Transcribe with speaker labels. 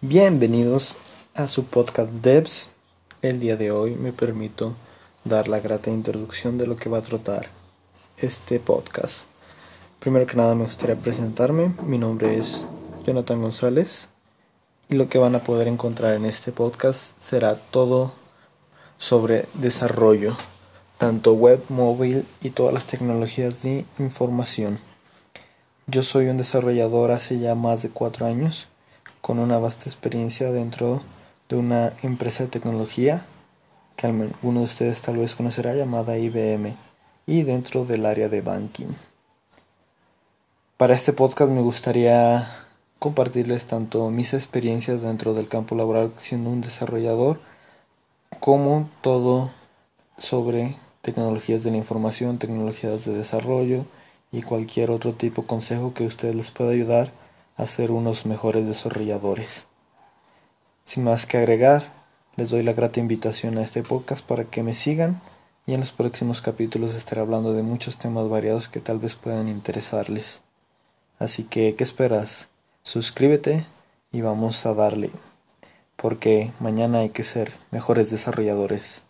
Speaker 1: Bienvenidos a su podcast Devs. El día de hoy me permito dar la grata introducción de lo que va a tratar este podcast. Primero que nada me gustaría presentarme. Mi nombre es Jonathan González y lo que van a poder encontrar en este podcast será todo sobre desarrollo, tanto web, móvil y todas las tecnologías de información. Yo soy un desarrollador hace ya más de cuatro años con una vasta experiencia dentro de una empresa de tecnología que alguno de ustedes tal vez conocerá llamada IBM y dentro del área de banking. Para este podcast me gustaría compartirles tanto mis experiencias dentro del campo laboral siendo un desarrollador como todo sobre tecnologías de la información, tecnologías de desarrollo y cualquier otro tipo de consejo que ustedes les pueda ayudar a ser unos mejores desarrolladores. Sin más que agregar, les doy la grata invitación a este podcast para que me sigan y en los próximos capítulos estaré hablando de muchos temas variados que tal vez puedan interesarles. Así que, ¿qué esperas? Suscríbete y vamos a darle, porque mañana hay que ser mejores desarrolladores.